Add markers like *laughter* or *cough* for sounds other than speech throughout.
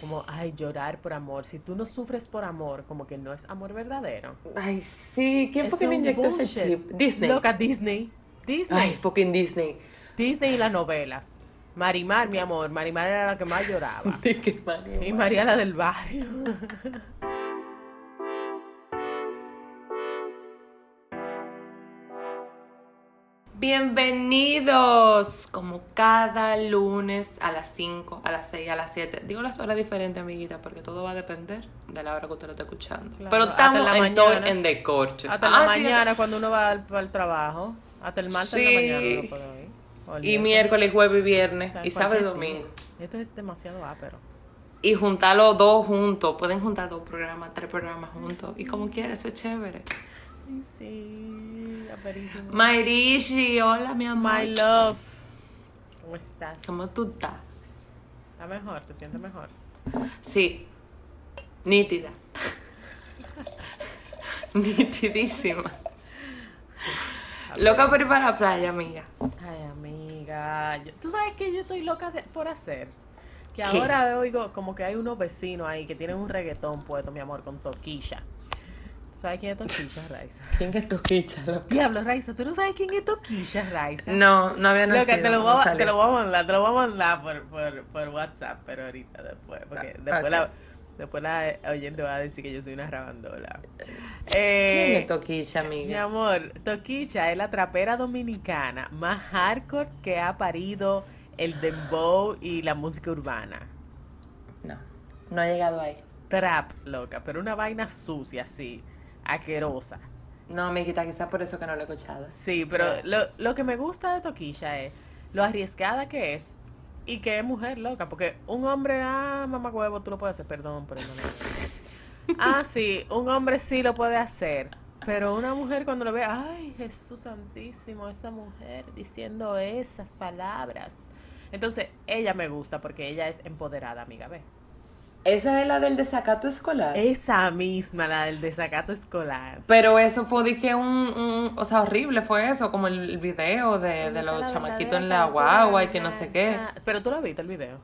como, ay, llorar por amor. Si tú no sufres por amor, como que no es amor verdadero. Ay, sí. ¿Quién fue que me inyectó ese chip? Disney. Loca, Disney. Disney. Ay, fucking Disney. Disney y las novelas. Marimar, mi amor. Marimar era la que más lloraba. *laughs* De que Mario. Y María la del barrio. *laughs* Bienvenidos, como cada lunes a las 5, a las 6, a las 7. Digo las horas diferentes, amiguita, porque todo va a depender de la hora que usted lo esté escuchando. Claro, Pero estamos en todo en decorche. Hasta Ah, la sí, mañana cuando uno va al, al trabajo. Hasta el martes de Sí. la mañana no puedo ir. O el Y miércoles, jueves y viernes. O sea, y sábado y domingo. Esto es demasiado ápero. Y juntar los dos juntos. Pueden juntar dos programas, tres programas juntos. Y como quieras, eso es chévere. Ay, Sí, aperísimo. Mairishi, hola mi amor. My love. ¿Cómo estás? ¿Cómo tú estás? ¿Está mejor? ¿Te sientes mejor? Sí. Nítida. *laughs* Nitidísima. Loca por ir para la playa, amiga. Ay, amiga. ¿Tú sabes que yo estoy loca de- por hacer? Que ¿Qué? ahora oigo como que hay unos vecinos ahí que tienen un reggaetón puesto, mi amor, con Toquilla. ¿Tú sabes quién es Toquilla, Raiza? *laughs* ¿Quién es loca? Diablo, Raiza, ¿tú no sabes quién es Toquilla, Raiza? No, no había nacido. Loca, te lo, voy a, te lo voy a mandar, te lo voy a mandar por, por, por WhatsApp, pero ahorita después, porque Ah, después, la, después la oyente va a decir que yo soy una rabandola. ¿Quién Eh, es Toquilla, mi amiga? amor, Toquilla es la trapera dominicana más hardcore que ha parido el dembow y la música urbana. No, no ha llegado ahí. Trap, loca, pero una vaina sucia, así, aquerosa. No, amiguita, quizás por eso que no lo he escuchado. Sí, pero lo, lo que me gusta de Toquilla es lo arriesgada que es y que es mujer loca, porque un hombre, ah, mamá huevo, tú lo puedes hacer, perdón por el nombre. *laughs* Ah, sí, un hombre sí lo puede hacer, pero una mujer cuando lo ve, ay, Jesús santísimo, esa mujer diciendo esas palabras. Entonces, ella me gusta porque ella es empoderada, amiga, ve. Esa es la del desacato escolar. Esa misma, la del desacato escolar. Pero eso fue que un, un- o sea, horrible fue eso, como el video de, de los chamaquitos en la guagua y que no sé qué. Pero tú lo viste el video.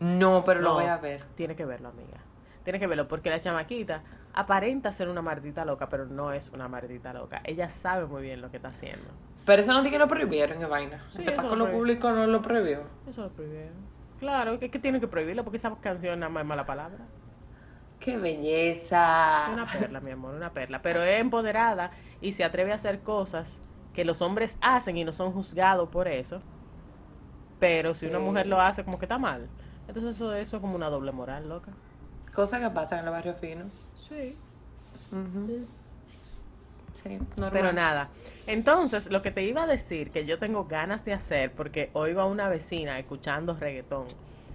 No, pero lo voy a ver. Tiene que verlo, amiga. Tiene que verlo, porque la chamaquita aparenta ser una maldita loca, pero no es una maldita loca. Ella sabe muy bien lo que está haciendo. Pero eso no dice que lo prohibieron, vaina. Sí, el espectáculo público no lo prohibió. Eso lo prohibieron. Claro, que, que tiene que prohibirlo, porque esa canción nada más es mala palabra. ¡Qué belleza! Es una perla, mi amor, una perla. Pero es empoderada y se atreve a hacer cosas que los hombres hacen y no son juzgados por eso. Pero si una mujer lo hace, como que está mal. Entonces eso, eso es como una doble moral, loca. Cosas que pasan en el barrio fino. Sí. Sí, normal. Pero nada. Entonces, lo que te iba a decir, que yo tengo ganas de hacer, porque oigo a una vecina escuchando reggaetón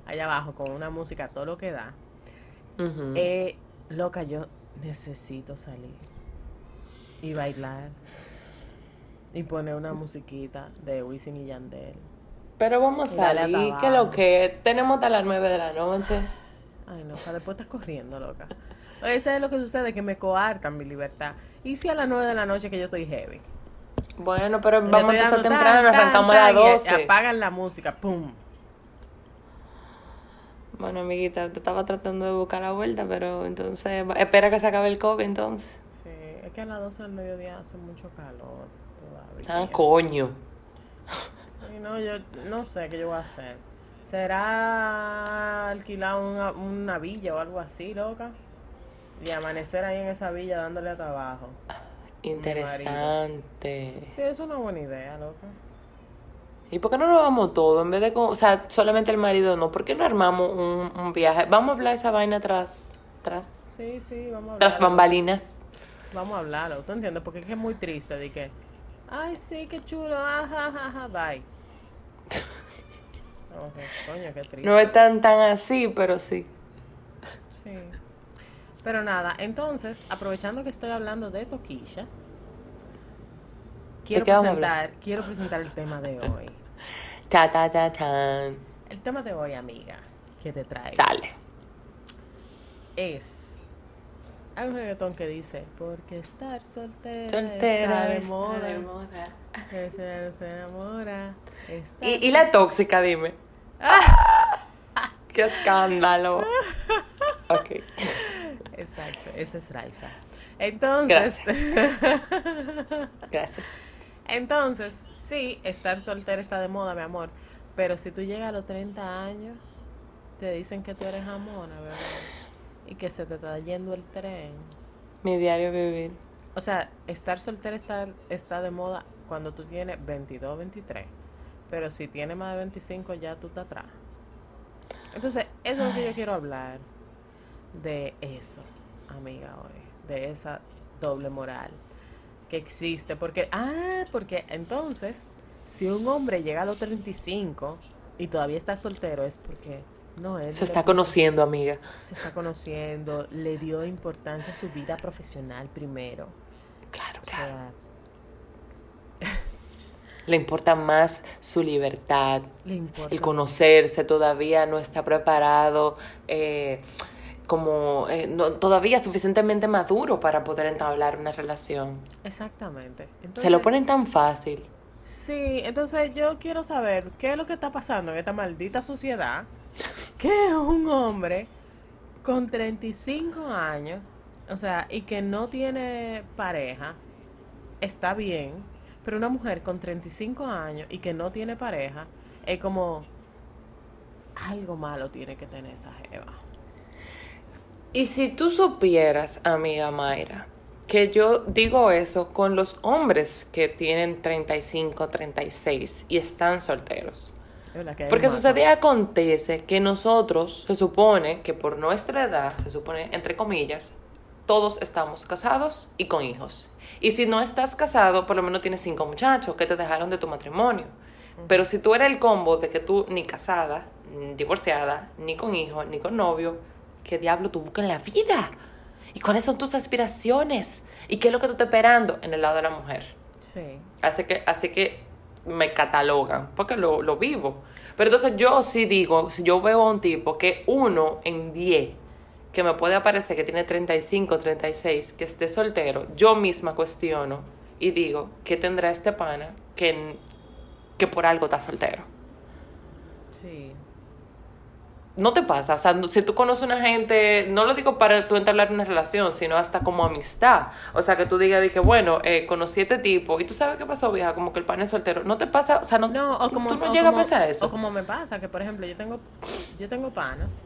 allá abajo con una música todo lo que da. Eh, loca, yo necesito salir y bailar y poner una musiquita de Wisin y Yandel. Pero vamos a salir, que lo que tenemos hasta las 9 de la noche. Ay, no, para después estás corriendo, loca. Eso es lo que sucede, que me coartan mi libertad. ¿Y si a las 9 de la noche que yo estoy heavy? Bueno, pero vamos a empezar temprano, nos tan, arrancamos a las tan, y 12. Apagan la música, pum. Bueno, amiguita, te estaba tratando de buscar la vuelta, pero entonces, espera que se acabe el COVID entonces. Sí, es que a las 12 del mediodía hace mucho calor todavía. Ah, coño. Y no, yo no sé qué yo voy a hacer. ¿Será alquilar una, una villa o algo así, loca? Y amanecer ahí en esa villa dándole a trabajo. Interesante. Sí, es una buena idea, loca. ¿Y por qué no nos vamos todos? En vez de, con- o sea, solamente el marido, no. ¿Por qué no armamos un, un viaje? Vamos a hablar de esa vaina tras, tras, Sí, sí, vamos a hablar. tras bambalinas. Vamos a hablarlo, ¿tú entiendes? Porque es que es muy triste de que, ay, sí, qué chulo, ajá, ajá, ajá, bye. *laughs* Ok, coño, qué triste. No es tan, tan así, pero sí. Sí. Pero nada, entonces, aprovechando que estoy hablando de Toquilla, quiero presentar, quiero presentar el tema de hoy. Ta, ta, ta, tan. El tema de hoy, amiga, que te traigo, Dale. es hay un reggaetón que dice, porque estar soltera, Soltera, está de moda, de moda. que se, se enamora, Y, y la tóxica, dime. *laughs* ¡Qué escándalo! *laughs* Ok. Exacto, esa es Raiza. Entonces, *laughs* Gracias. entonces, sí, estar soltera está de moda, mi amor. Pero si tú llegas a los 30 años, te dicen que tú eres jamona, ¿verdad? Y que se te está yendo el tren. Mi diario vivir. O sea, estar soltera está, está de moda cuando tú tienes 22, 23. Pero si tienes más de 25, ya tú estás atrás. Entonces, eso es lo que yo quiero hablar. De eso, amiga, hoy. De esa doble moral que existe. Porque, ah, porque entonces, si un hombre llega a los 35 y todavía está soltero, es porque no es. Se está conociendo, amiga. Se está conociendo, le dio importancia a su vida profesional primero. Claro, O claro. sea, Le importa más su libertad, le importa. el conocerse, todavía no está preparado, eh, como eh, no- todavía suficientemente maduro para poder entablar una relación. Exactamente. Se lo ponen tan fácil. Sí, entonces yo quiero saber qué es lo que está pasando en esta maldita sociedad. *laughs* Que un hombre con 35 años, o sea, y que no tiene pareja, está bien, pero una mujer con 35 años y que no tiene pareja, es como algo malo tiene que tener esa jeva. Y si tú supieras, amiga Mayra, que yo digo eso con los hombres que tienen 35, 36 y están solteros. Porque sucede y acontece que nosotros, se supone que por nuestra edad, se supone, entre comillas, todos estamos casados y con hijos. Y si no estás casado, por lo menos tienes cinco muchachos que te dejaron de tu matrimonio. Pero si tú eres el combo de que tú ni casada, ni divorciada, ni con hijo, ni con novio, ¿qué diablo tú buscas en la vida? ¿Y cuáles son tus aspiraciones? ¿Y qué es lo que tú estás esperando en el lado de la mujer? Sí. Así que, así que me catalogan, porque lo, lo vivo. Pero entonces yo sí digo, si yo veo a un tipo que uno en 10, que me puede aparecer que tiene 35, 36, que esté soltero, yo misma cuestiono y digo, ¿qué tendrá este pana que, que por algo está soltero? Sí. No te pasa, o sea, si tú conoces una gente, no lo digo para tú entablar una relación, sino hasta como amistad. O sea, que tú digas, dije, bueno, eh, conocí a este tipo y tú sabes qué pasó, vieja, como que el pan es soltero. No te pasa, o sea, no, No, o como, tú no llegas a pensar eso. O como me pasa, que por ejemplo, yo tengo, yo tengo panas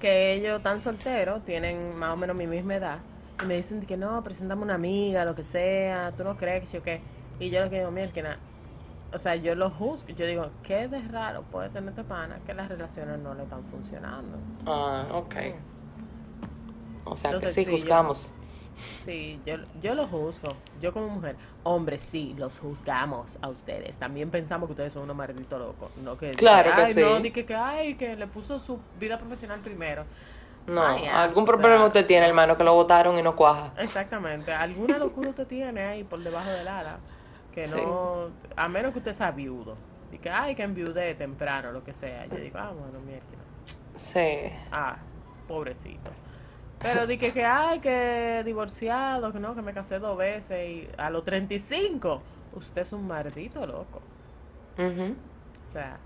que ellos están solteros, tienen más o menos mi misma edad, y me dicen que no, preséntame una amiga, lo que sea, tú no crees que sí o qué. Y yo lo que digo, mira, que nada. O sea, yo lo juzgo, yo digo, ¿qué de raro puede tener este pana que las relaciones no le están funcionando? Ah, ok. O sea, que Entonces, sí, sí, yo- juzgamos. Sí, yo, yo lo juzgo. Yo como mujer, hombre, sí, los juzgamos a ustedes. También pensamos que ustedes son unos malditos locos. No que, Claro que ay, no, sí. di que, que, ay, que le puso su vida profesional primero. No, Vaya, algún sea, problema usted tiene, hermano, que lo votaron y no cuaja. Exactamente. Alguna locura usted tiene ahí por debajo del ala. Que no, a menos que usted sea viudo. Y que, ay, que enviude temprano, lo que sea. Yo digo, ah, bueno, mierda. Sí. Ah, pobrecito. Pero di que, que ay, que divorciado, que no, que me casé dos veces y a los 35, usted es un maldito loco. Ujú. O sea,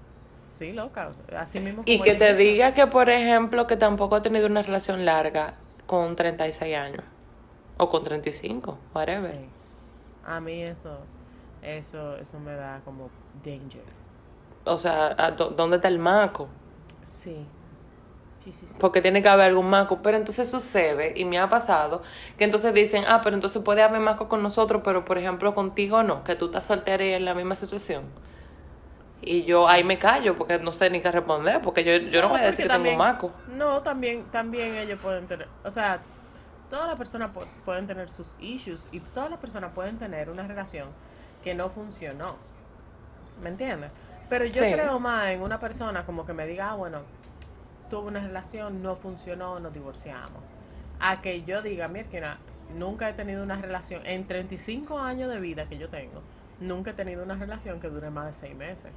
sí, loca. Así mismo Y que te diga que, por ejemplo, que tampoco ha tenido una relación larga con 36 años. O con 35, whatever. Sí. A mí eso, eso, eso me da como danger. O sea, ¿a dó- ¿dónde está el maco? Sí. Sí, sí, sí. Porque tiene que haber algún maco. Pero entonces sucede, y me ha pasado, que entonces dicen, ah, pero entonces puede haber maco con nosotros, pero por ejemplo contigo no, que tú estás soltera y en la misma situación. Y yo ahí me callo porque no sé ni qué responder, porque yo, yo no, voy a decir que tengo también- un maco. No, también, también ellos pueden tener, o sea, todas las personas pu- pueden tener sus issues y todas las personas pueden tener una relación que no funcionó. ¿Me entiendes? Pero yo Sí. creo más en una persona como que me diga, ah, bueno, tuve una relación, no funcionó, nos divorciamos. A que yo diga, mira, nunca he tenido una relación, en 35 años de vida que yo tengo, nunca he tenido una relación que dure más de seis meses.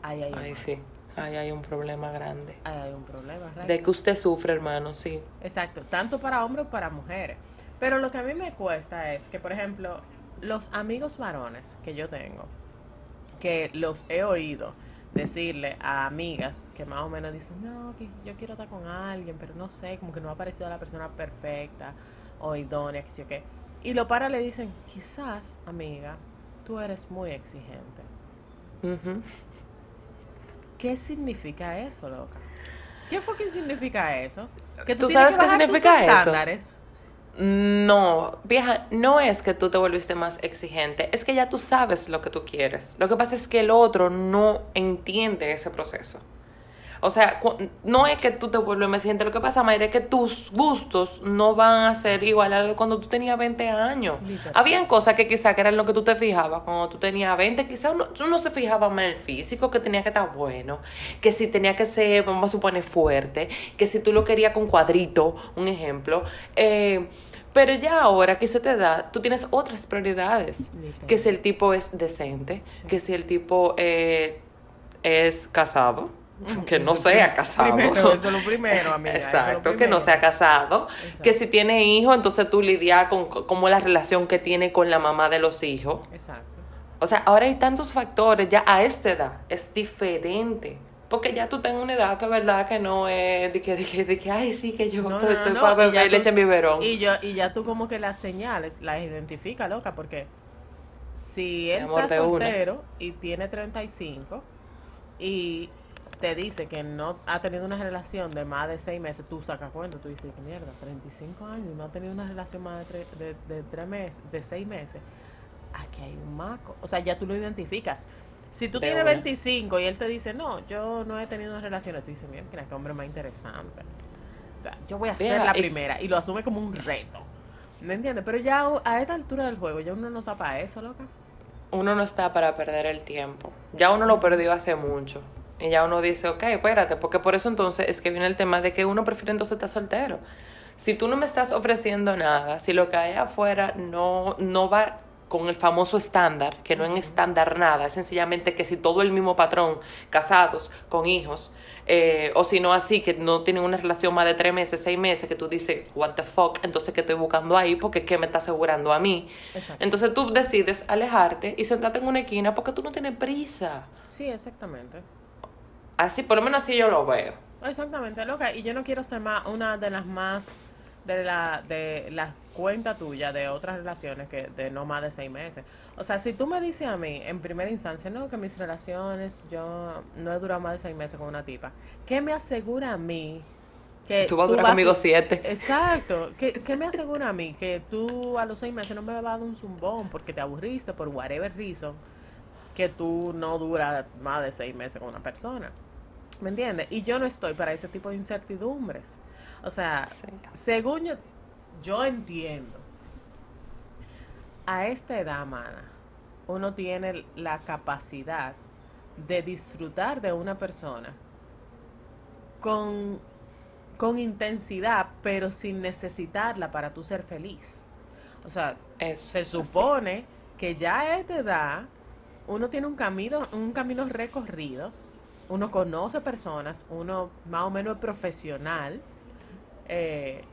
Ahí hay, Ay, sí, ahí hay un problema grande. ahí hay un problema. De que usted sufre, hermano, sí. Exacto, tanto para hombres como para mujeres. Pero lo que a mí me cuesta es que, por ejemplo, los amigos varones que yo tengo, que los he oído decirle a amigas que más o menos dicen, no, que yo quiero estar con alguien, pero no sé, como que no ha aparecido la persona perfecta o idónea, que sé yo qué. Y lo para le dicen, quizás, amiga, tú eres muy exigente. ¿Qué significa eso, loca? ¿Qué fucking significa eso? Que ¿Tú sabes que qué tus significa eso? estándares. No, vieja, no es que tú te volviste más exigente, es que ya tú sabes lo que tú quieres. Lo que pasa es que el otro no entiende ese proceso. O sea, no es que tú te vuelves más exigente, lo que pasa, Mayra, es que tus gustos no van a ser igual a cuando tú tenías 20 años. Literal. Habían cosas que quizás que eran lo que tú te fijabas cuando tú tenías 20, quizás uno, uno se fijaba más en el físico, que tenía que estar bueno, que si tenía que ser, vamos a suponer, fuerte, que si tú lo querías con cuadrito, un ejemplo. Eh, pero ya ahora que se te da, tú tienes otras prioridades. Literal. Que si el tipo es decente, que si el tipo eh, es casado, que no Eso sea casado. Primero, eso es lo *laughs* primero, amiga. lo Exacto, que no sea casado. Exacto. Que si tiene hijos, entonces tú lidias con cómo la relación que tiene con la mamá de los hijos. Exacto. O sea, ahora hay tantos factores, ya a esta edad es diferente. Porque ya tú tengas una edad que verdad que no es de que, de que, de que ay, sí, que yo No, estoy, no, no, para beber leche en biberón. Y, yo, y ya tú como que las señales las identifica, loca, porque si él está de una. soltero y tiene 35 y te dice que no ha tenido una relación de más de 6 meses, tú sacas cuenta, tú dices, que mierda, 35 años y no ha tenido una relación más de 3 de, de tres meses, de 6 meses, aquí hay un maco. O sea, ya tú lo identificas. Si tú tienes una. 25 y él te dice, no, yo no he tenido relaciones, tú dices, mira, qué hombre más interesante. O sea, yo voy a ser la y- primera y lo asume como un reto. ¿Me entiendes? Pero ya a esta altura del juego, ya uno no está para eso, loca. uno no está para perder el tiempo. Ya uno lo perdió hace mucho. Y ya uno dice, ok, espérate, porque por eso entonces es que viene el tema de que uno prefiere entonces estar soltero. Si tú no me estás ofreciendo nada, si lo que hay afuera no, no va con el famoso estándar, que no es estándar nada, es sencillamente que si todo el mismo patrón, casados, con hijos, eh, o si no así, que no tienen una relación más de tres meses, seis meses, que tú dices, what the fuck, entonces ¿qué estoy buscando ahí? Porque ¿qué me está asegurando a mí? Exacto. Entonces tú decides alejarte y sentarte en una esquina porque tú no tienes prisa. Sí, exactamente. Así, por lo menos así yo lo veo. Exactamente, loca. Y yo no quiero ser más una de las más de la de las cuentas tuyas de otras relaciones que de no más de seis meses. O sea, si tú me dices a mí en primera instancia, no, que mis relaciones, yo no he durado más de seis meses con una tipa, ¿qué me asegura a mí que Tú vas a durar vas conmigo siete. Exacto. ¿Qué, qué me asegura a mí? Que tú a los seis meses no me vas a dar un zumbón porque te aburriste por whatever reason que tú no duras más de seis meses con una persona. ¿Me entiendes? Y yo no estoy para ese tipo de incertidumbres. O sea, Sí. según yo, yo entiendo, a esta edad, mana, uno tiene la capacidad de disfrutar de una persona con, con intensidad, pero sin necesitarla para tú ser feliz. O sea, se así. supone que ya a esta edad uno tiene un camino, un camino recorrido, uno conoce personas, uno más o menos es profesional, eh,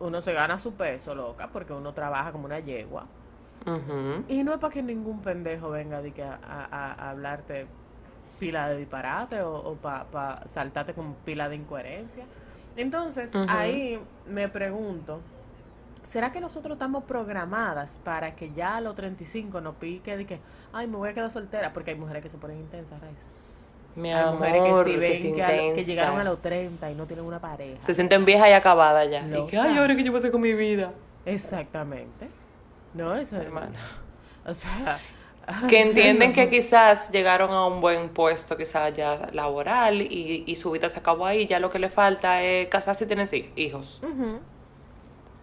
uno se gana su peso, loca, porque uno trabaja como una yegua. Y no es para que ningún pendejo venga de que a, a- a- a hablarte pila de disparate o, para saltarte con pila de incoherencia. Entonces, ahí me pregunto, ¿será que nosotros estamos programadas para que ya a los 35 nos pique de que, ay, me voy a quedar soltera? Porque hay mujeres que se ponen intensas, Raiza. Mi Hay amor, que que ven se que, llegaron a los intensas. 30 y no tienen una pareja. Se sienten viejas y acabadas ya. Y que, ay, ahora que yo hacer con mi vida. Exactamente. No, eso es... Hermana. *laughs* O sea... *laughs* Que entienden que quizás llegaron a un buen puesto, quizás ya laboral, y, y su vida se acabó ahí. Ya lo que le falta es casarse y tener sí, hijos. Ujú.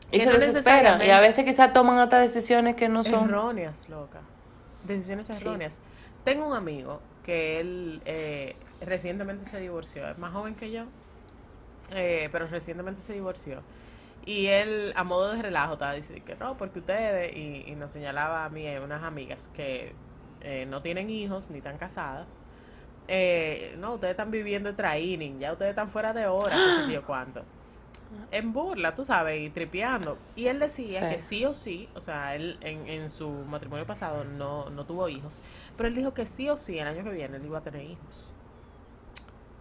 Y Que se no desesperan. Y a veces quizás toman hasta decisiones que no son. Erróneas, loca. Decisiones Sí. erróneas. Tengo un amigo que él eh, recientemente se divorció. Es más joven que yo, eh, pero recientemente se divorció. Y él, a modo de relajo, estaba diciendo que no, porque ustedes, y, nos señalaba a mí y unas amigas que eh, no tienen hijos ni están casadas. eh, no, ustedes están viviendo el training, ya ustedes están fuera de hora, qué sé yo cuánto. En burla, tú sabes, y tripeando. Y él decía Sí. que sí o sí, o sea, él en, en su matrimonio pasado no, no tuvo hijos, pero él dijo que sí o sí el año que viene él iba a tener hijos.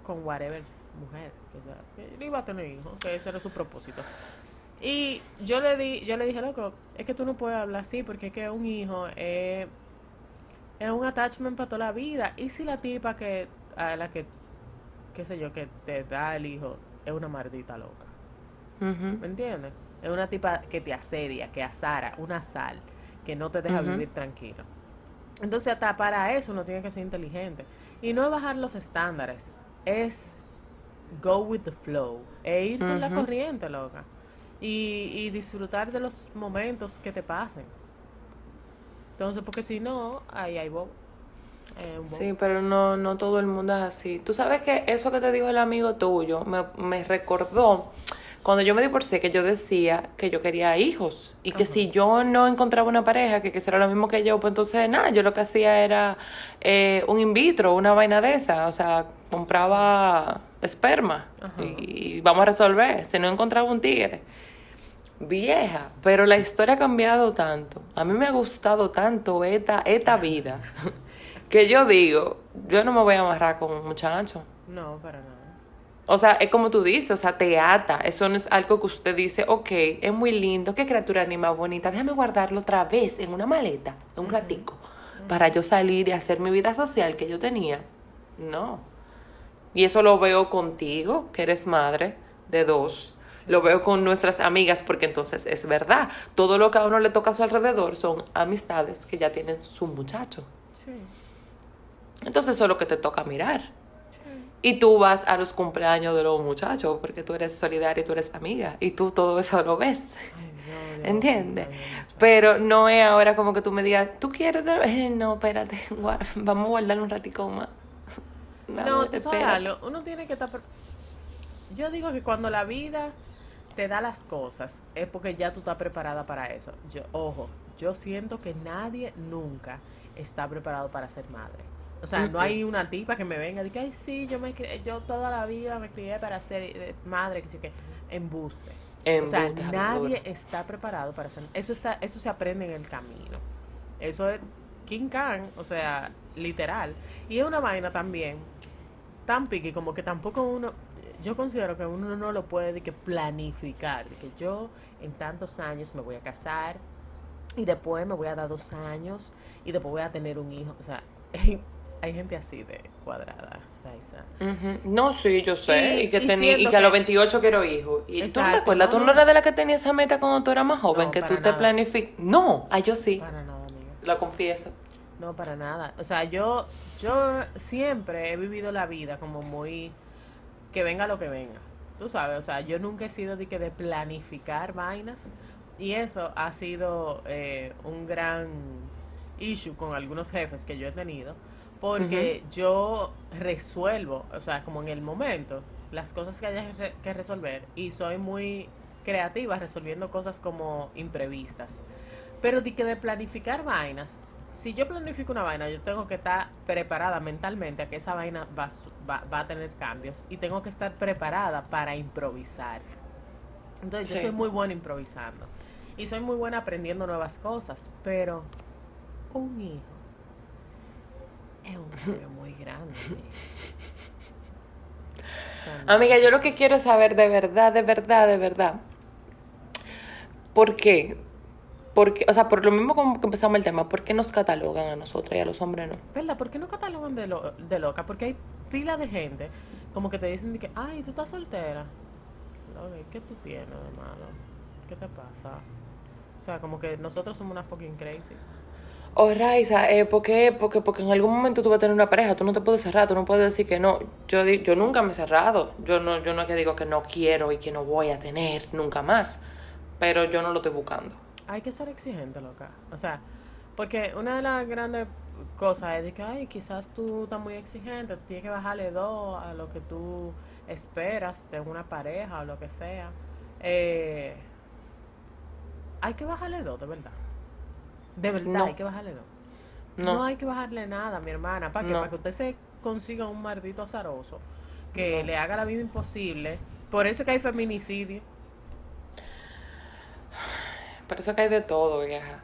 Con whatever mujer, que sea, que él iba a tener hijos, que ese era su propósito. Y yo le di, yo le dije, loco, es que tú no puedes hablar así porque es que un hijo es, es un attachment para toda la vida. Y si la tipa que, a la que, qué sé yo, que te da el hijo, es una maldita loca. ¿Me entiendes? Es una tipa que te asedia, que azara, una sal, que no te deja vivir tranquilo. Entonces, hasta para eso uno tiene que ser inteligente. Y no es bajar los estándares, es go with the flow, e ir con la corriente, loca. Y, y disfrutar de los momentos que te pasen. Entonces, porque si no, ahí hay bobo. Eh. Sí, pero no, no todo el mundo es así. Tú sabes que eso que te dijo el amigo tuyo me, me recordó cuando yo me divorcié que yo decía que yo quería hijos y que Ajá. si yo no encontraba una pareja que quisiera lo mismo que yo, pues entonces nada, yo lo que hacía era eh, un in vitro, una vaina de esa, o sea, compraba esperma y vamos a resolver. Si no encontraba un tigre. Vieja, pero la historia ha cambiado tanto. A mí me ha gustado tanto esta, esta vida *laughs* que yo digo, yo no me voy a amarrar con un muchacho. No, para nada. O sea, es como tú dices, o sea, te ata. Eso no es algo que usted dice, ok, es muy lindo, qué criatura ni más bonita, déjame guardarlo otra vez en una maleta, en un ratico, para yo salir y hacer mi vida social que yo tenía. No. Y eso lo veo contigo, que eres madre de dos. Lo veo con nuestras amigas, porque entonces es verdad. Todo lo que a uno le toca a su alrededor son amistades que ya tienen su muchacho. Sí. Entonces eso es lo que te toca mirar. Y tú vas a los cumpleaños de los muchachos porque tú eres solidaria y tú eres amiga. Y tú todo eso lo ves. No, ¿Entiendes? no. Pero no es ahora como que tú me digas, ¿tú quieres? Eh, no, espérate, *laughs* vamos a guardar un ratico más. *laughs* No, tú sabes espera. algo, uno tiene que estar... Yo digo que cuando la vida te da las cosas es porque ya tú estás preparada para eso. Yo, ojo, yo siento que nadie nunca está preparado para ser madre. O sea, no hay una tipa que me venga y diga, ay, sí, yo me yo toda la vida me crié para ser eh, madre, que sí que embuste. O sea, nadie está preparado para ser. Eso, es- eso se aprende en el camino. Eso es King Khan, o sea, literal. Y es una vaina también tan piqui como que tampoco uno. Yo considero que uno no lo puede de que planificar. De que yo en tantos años me voy a casar y después me voy a dar dos años y después voy a tener un hijo. O sea, *laughs* hay gente así de cuadrada, Raiza. No, sí, yo sé. Y- Y, que, tení- y que a los que- 28 quiero hijos. ¿Y tú no te Exacto, acuerdas? ¿Tú no, no no. eras de la que tenía esa meta cuando tú eras más joven? No, que tú te planificas. No, ah, yo sí. Para nada, amiga. Lo confieso. No, para nada. O sea, yo, yo siempre he vivido la vida como muy que venga lo que venga. Tú sabes, o sea, yo nunca he sido de que de planificar vainas y eso ha sido eh, un gran issue con algunos jefes que yo he tenido porque yo resuelvo, o sea, como en el momento, las cosas que haya re- que resolver y soy muy creativa resolviendo cosas como imprevistas. Pero de que de planificar vainas, si yo planifico una vaina, yo tengo que estar preparada mentalmente a que esa vaina va, va, va a tener cambios y tengo que estar preparada para improvisar. Entonces yo soy muy buena improvisando y soy muy buena aprendiendo nuevas cosas, pero un hijo es un cambio muy grande. *laughs* amiga. Yo lo que quiero saber de verdad, de verdad, de verdad. ¿Por qué? Porque, o sea, por lo mismo como que empezamos el tema, ¿por qué nos catalogan a nosotros y a los hombres no? ¿Verdad? ¿Por qué no catalogan de, lo- de loca? Porque hay pila de gente como que te dicen de que, ay, tú estás soltera. Loca, ¿y ¿Qué tú tienes de malo? ¿Qué te pasa? O sea, como que nosotros somos una fucking crazy. Oh, Raiza, eh, ¿por qué? Porque, porque en algún momento tú vas a tener una pareja, tú no te puedes cerrar, tú no puedes decir que no. Yo, yo nunca me he cerrado, yo no, yo no es que digo que no quiero y que no voy a tener nunca más, pero yo no lo estoy buscando. Hay que ser exigente, loca. O sea, porque una de las grandes cosas es que, ay, quizás tú estás muy exigente, tienes que bajarle dos a lo que tú esperas de una pareja o lo que sea. Eh, hay que bajarle dos, de verdad. De verdad, No. hay que bajarle. No. No hay que bajarle nada, mi hermana. ¿Para qué? No. Para que usted se consiga un maldito azaroso que le haga la vida imposible. Por eso que hay feminicidio. Por eso que hay de todo, vieja.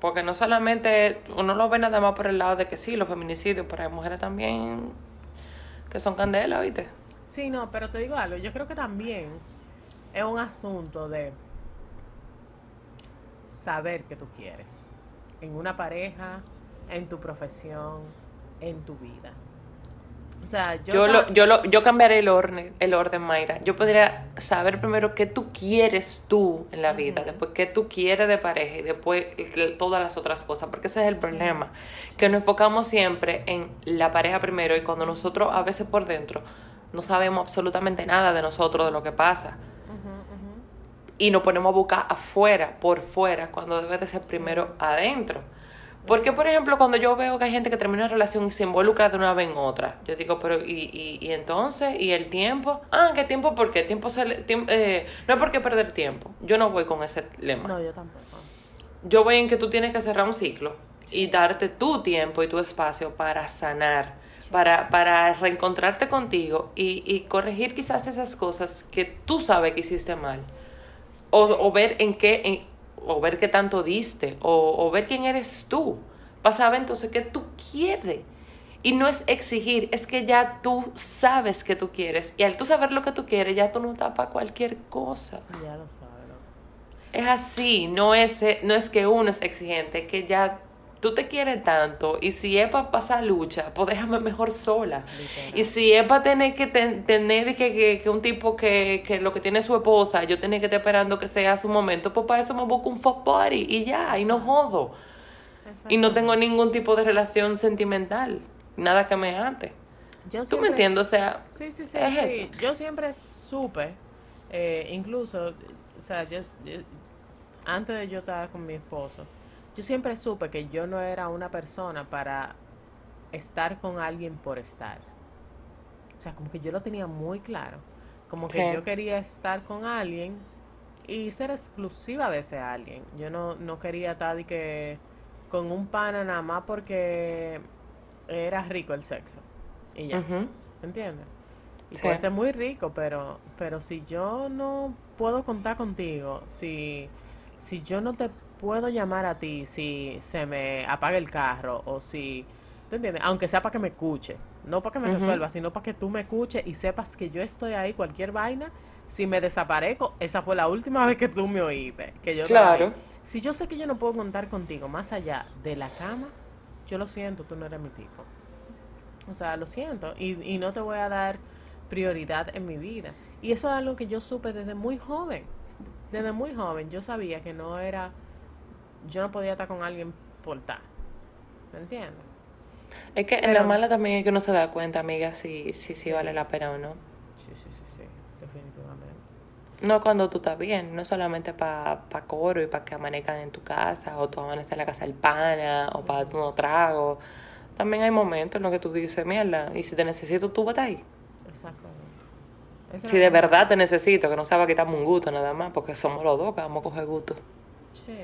Porque no solamente uno lo ve nada más por el lado de que sí, los feminicidios, pero hay mujeres también que son candela, ¿viste? Sí, no, pero te digo algo, yo creo que también es un asunto de saber que tú quieres en una pareja, en tu profesión, en tu vida. O sea, yo, Yo, lo, yo, lo, yo cambiaré el orden, el orden, Mayra. Yo podría saber primero qué tú quieres tú en la vida, después qué tú quieres de pareja y después todas las otras cosas, porque ese es el problema, que nos enfocamos siempre en la pareja primero y cuando nosotros a veces por dentro no sabemos absolutamente nada de nosotros, de lo que pasa. Y nos ponemos a buscar afuera, por fuera, cuando debe de ser primero adentro. Porque, por ejemplo, cuando yo veo que hay gente que termina una relación y se involucra de una vez en otra, yo digo, pero ¿y, y, y entonces? ¿Y el tiempo? Ah, ¿qué tiempo? ¿Por qué? Tiempo se le- tiemp- eh, no hay por qué perder tiempo. Yo no voy con ese lema. no, yo tampoco. Yo voy en que tú tienes que cerrar un ciclo y darte tu tiempo y tu espacio para sanar, para, para reencontrarte contigo y, y corregir quizás esas cosas que tú sabes que hiciste mal. O, o ver en qué, en- o ver qué tanto diste, o, o ver quién eres tú. Para saber entonces qué tú quieres. Y no es exigir, es que ya tú sabes que tú quieres. Y al tú saber lo que tú quieres, ya tú no estás para cualquier cosa. Ya lo sabes, ¿no? Es así, no es, eh, no es que uno es exigente, es que ya tú te quieres tanto y si es para pasar lucha, pues déjame mejor sola. Literal. Y si es para tener que ten- tener de que, que, que un tipo que, que lo que tiene su esposa, yo tengo que estar esperando que sea su momento, pues para eso me busco un fuck party y ya, y no jodo. Y no tengo ningún tipo de relación sentimental, nada que me ate. Yo ¿Tú me entiendes? O sea, Sí, sí, sí. Es sí. Yo siempre supe, eh, incluso, o sea, yo, yo- antes de yo estar con mi esposo, yo siempre supe que yo no era una persona para estar con alguien por estar. O sea, como que yo lo tenía muy claro. Como que yo quería estar con alguien y ser exclusiva de ese alguien. Yo no, no quería estar de que con un pana nada más porque era rico el sexo. Y ya. ¿Entiendes? Y Sí. puede ser muy rico, pero, pero si yo no puedo contar contigo, si, si yo no te puedo llamar a ti, si se me apaga el carro o si, ¿tú entiendes? Aunque sea para que me escuche, no para que me Ujú. resuelva, sino para que tú me escuches y sepas que yo estoy ahí, cualquier vaina, si me desaparezco, esa fue la última *laughs* vez que tú me oíste, que yo. Claro. Si yo sé que yo no puedo contar contigo más allá de la cama, yo lo siento, tú no eres mi tipo. O sea, lo siento. Y, y no te voy a dar prioridad en mi vida. Y eso es algo que yo supe desde muy joven. Desde muy joven. Yo sabía que no era. Yo no podía estar con alguien por estar. ¿Me entiendes? Es que en la mala también es que uno se da cuenta, amiga, si, si, si vale la pena o no. Sí, sí, sí, sí. Definitivamente. No cuando tú estás bien, no solamente para pa coro y para que amanezcan en tu casa, o tú amaneces en la casa del pana, o para tu no trago. También hay momentos en los que tú dices, mierda, y si te necesito, tú vas a ahí. Exactamente. Eso Si de verdad te necesito, que no sea para quitarme un gusto nada más, porque somos los dos que vamos a coger gusto. Sí.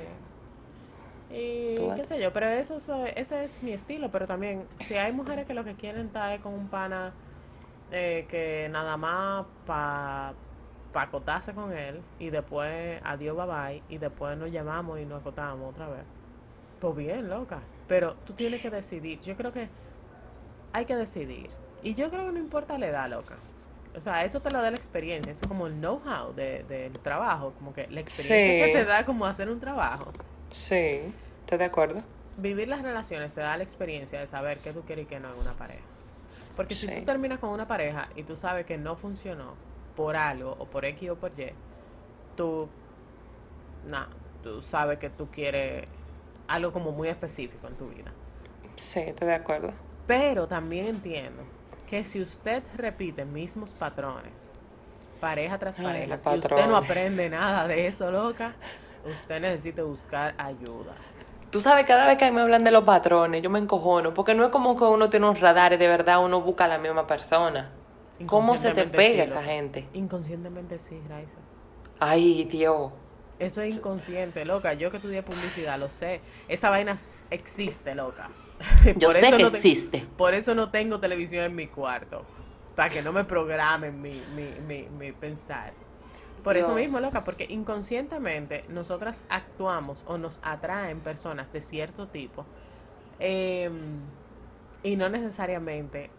Y qué sé yo, pero eso, eso- ese es mi estilo, pero también si hay mujeres que lo que quieren estar es con un pana eh, que nada más para pa acotarse con él y después adiós bye bye y después nos llamamos y nos acotamos otra vez. Pues bien, loca. Pero tú tienes que decidir. Yo creo que hay que decidir. Y yo creo que no importa la edad, loca. O sea, eso te lo da la experiencia. Eso es como el know-how de- del trabajo. Como que la experiencia Sí. que te da como hacer un trabajo. Sí, ¿estás de acuerdo? Vivir las relaciones te da la experiencia de saber qué tú quieres y qué no en una pareja. Porque si tú terminas con una pareja y tú sabes que no funcionó por algo o por X o por Y, tú, nada, tú sabes que tú quieres algo como muy específico en tu vida. Sí, estoy de acuerdo. Pero también entiendo que si usted repite mismos patrones, pareja tras Ay, pareja, los y usted no aprende nada de eso, loca, usted necesita buscar ayuda. Tú sabes, cada vez que me hablan de los patrones, yo me encojono, porque no es como que uno tiene un radar y de verdad uno busca a la misma persona. ¿Cómo se te pega sí, esa gente? Inconscientemente sí, Raiza. Ay, Dios. Eso es inconsciente, loca. Yo que estudié publicidad, lo sé. Esa vaina existe, loca. *laughs* Yo Por sé eso que no te- existe. Por eso no tengo televisión en mi cuarto. Para que no me programen mi, mi, mi, mi pensar. Por eso mismo, loca, porque inconscientemente nosotras actuamos o nos atraen personas de cierto tipo. eh, y no necesariamente,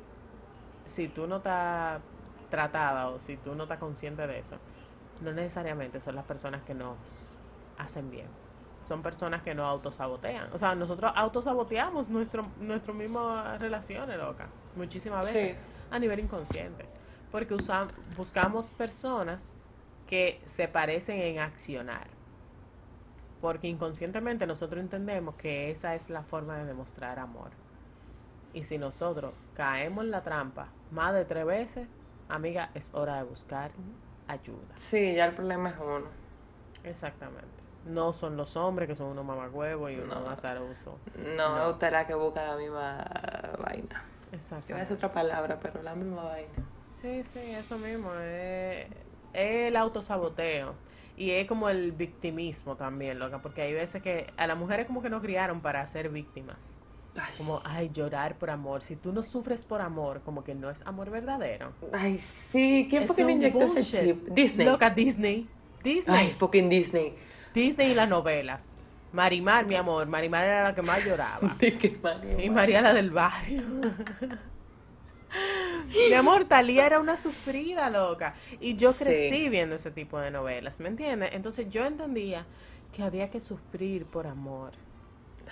si tú no estás tratada o si tú no estás consciente de eso, no necesariamente son las personas que nos hacen bien. Son personas que nos autosabotean. O sea, nosotros autosaboteamos nuestro, nuestro mismo relaciones, loca. Muchísimas veces Sí. a nivel inconsciente. Porque usam- buscamos personas que se parecen en accionar. Porque inconscientemente nosotros entendemos que esa es la forma de demostrar amor. Y si nosotros caemos en la trampa más de tres veces, amiga, es hora de buscar ayuda. Sí, ya el problema es uno. Exactamente. No son los hombres que son unos mamagüevos y unos No. azarosos. No, No. usted es la que busca la misma vaina. Decir Exactamente. otra palabra, pero la misma vaina. Sí, sí, eso mismo. Es, es el autosaboteo. Y es como el victimismo también, loca. Porque hay veces que a las mujeres como que nos criaron para ser víctimas. Ay, Como, ay, llorar por amor. Si tú no sufres por amor, como que no es amor verdadero. ay, sí. ¿Quién Es fue que me inyectó ese chip? Disney. Loca, Disney. Disney. Ay, fucking Disney. Disney y las novelas. Marimar, mi amor. Marimar era la que más lloraba. *laughs* De que Mario, Y María la del barrio. *laughs* Mi amor, Talía era una sufrida, loca. Y yo Sí. crecí viendo ese tipo de novelas, ¿me entiendes? Entonces yo entendía que había que sufrir por amor.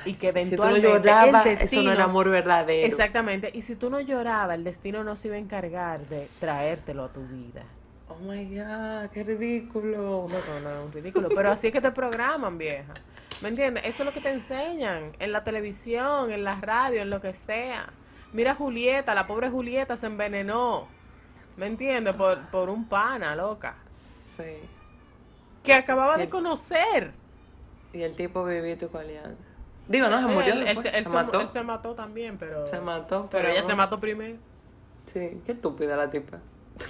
Y que Si tú no eventualmente llorabas, el eso no destino- era amor verdadero. Exactamente. Y si tú no llorabas, el destino no se iba a encargar de traértelo a tu vida. Oh my god, qué ridículo. No, no, no, un ridículo. Pero así es que te programan, vieja. ¿Me entiendes? Eso es lo que te enseñan en la televisión, en la radio, en lo que sea. Mira Julieta, la pobre Julieta se envenenó. ¿Me entiendes? Por, por un pana, loca. Sí. Que acababa de conocer. Y el tipo vivito y coleando. Digo, no, se murió. Él, él se- él se se, mató. él se mató también, pero. Se mató, Pero pero. ella no. se mató primero. Sí, qué estúpida la tipa.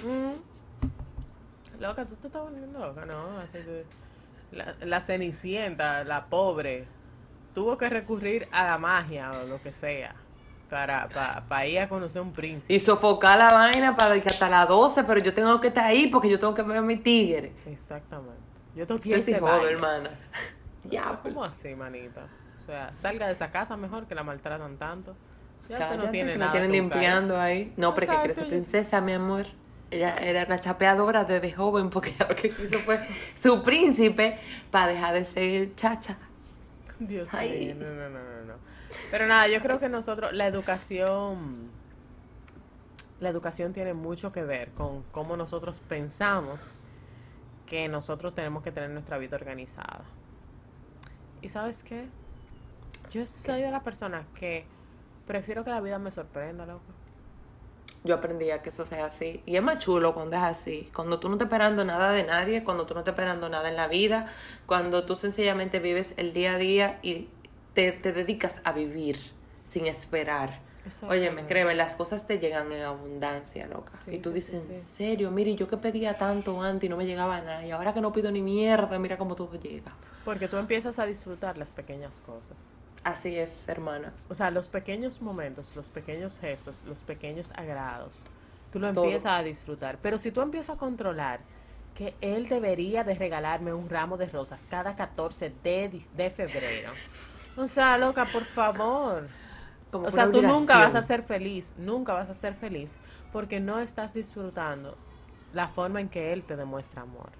Mm. Loca, tú te estás volviendo loca, ¿no? Así que la, la cenicienta, la pobre, tuvo que recurrir a la magia o lo que sea para, para, ir a conocer un príncipe. Y sofocar la vaina para que hasta las 12, pero yo tengo que estar ahí porque yo tengo que ver a mi tigre. Exactamente. Yo tengo que ¿Qué se ese jode, baile. hermana? Ya, ¿cómo así, manita? O sea, salga de esa casa mejor que la maltratan tanto. Ya Cállate, no tiene que nada la tienen limpiando ahí. No, pero que quiere Exacto, ser yo- princesa, mi amor. Ella era una chapeadora desde joven porque *laughs* lo que quiso fue su príncipe para dejar de ser chacha. Dios mío, no, no, no, no, no. Pero nada, yo creo que nosotros, la educación, la educación tiene mucho que ver con cómo nosotros pensamos que nosotros tenemos que tener nuestra vida organizada. ¿Y sabes qué? Yo soy de la persona que prefiero que la vida me sorprenda, loco. Yo aprendí a que eso sea así. Y es más chulo cuando es así. Cuando tú no estás esperando nada de nadie, cuando tú no estás esperando nada en la vida, cuando tú sencillamente vives el día a día y te, te dedicas a vivir sin esperar. Oye, me Exactamente. créeme, las cosas te llegan en abundancia, loca. Sí, y tú sí, dices, sí, en serio, mire, yo que pedía tanto antes y no me llegaba nada. Y ahora que no pido ni mierda, mira cómo todo llega. Porque tú empiezas a disfrutar las pequeñas cosas. Así es, hermana. O sea, los pequeños momentos, los pequeños gestos, los pequeños agrados, tú lo Todo. empiezas a disfrutar. Pero si tú empiezas a controlar que él debería de regalarme un ramo de rosas cada 14 de, de febrero. O sea, loca, por favor. Como O sea, tú nunca vas a ser feliz, nunca vas a ser feliz porque no estás disfrutando la forma en que él te demuestra amor.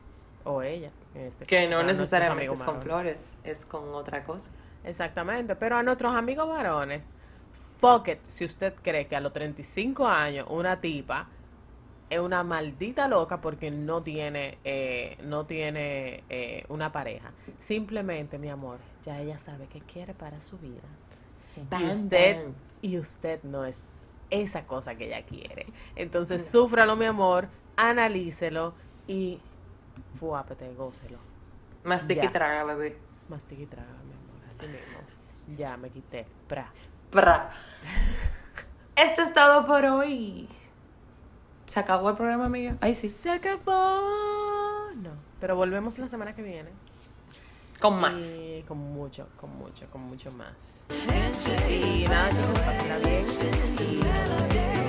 O ella, en este Que caso, no necesariamente es con flores, es con otra cosa. Exactamente, pero a nuestros amigos varones, fuck it, si usted cree que a los 35 años una tipa es una maldita loca porque no tiene, eh, no tiene eh, una pareja. Simplemente, mi amor, ya ella sabe qué quiere para su vida. y usted, bam. y usted no es esa cosa que ella quiere. Entonces, súfralo, mi amor, analícelo y fuápete, gócelo. Mastica Ya. y traga, bebé. Mastica y traga, mi amor, así mismo. Ya me quité. Pra. Pra. *laughs* Esto es todo por hoy. ¿Se acabó el programa, amiga? Ay, sí. Se acabó. No, pero volvemos la semana que viene. Con más. Y con mucho, con mucho, con mucho más. Y nada, chicos, pásenla bien. Y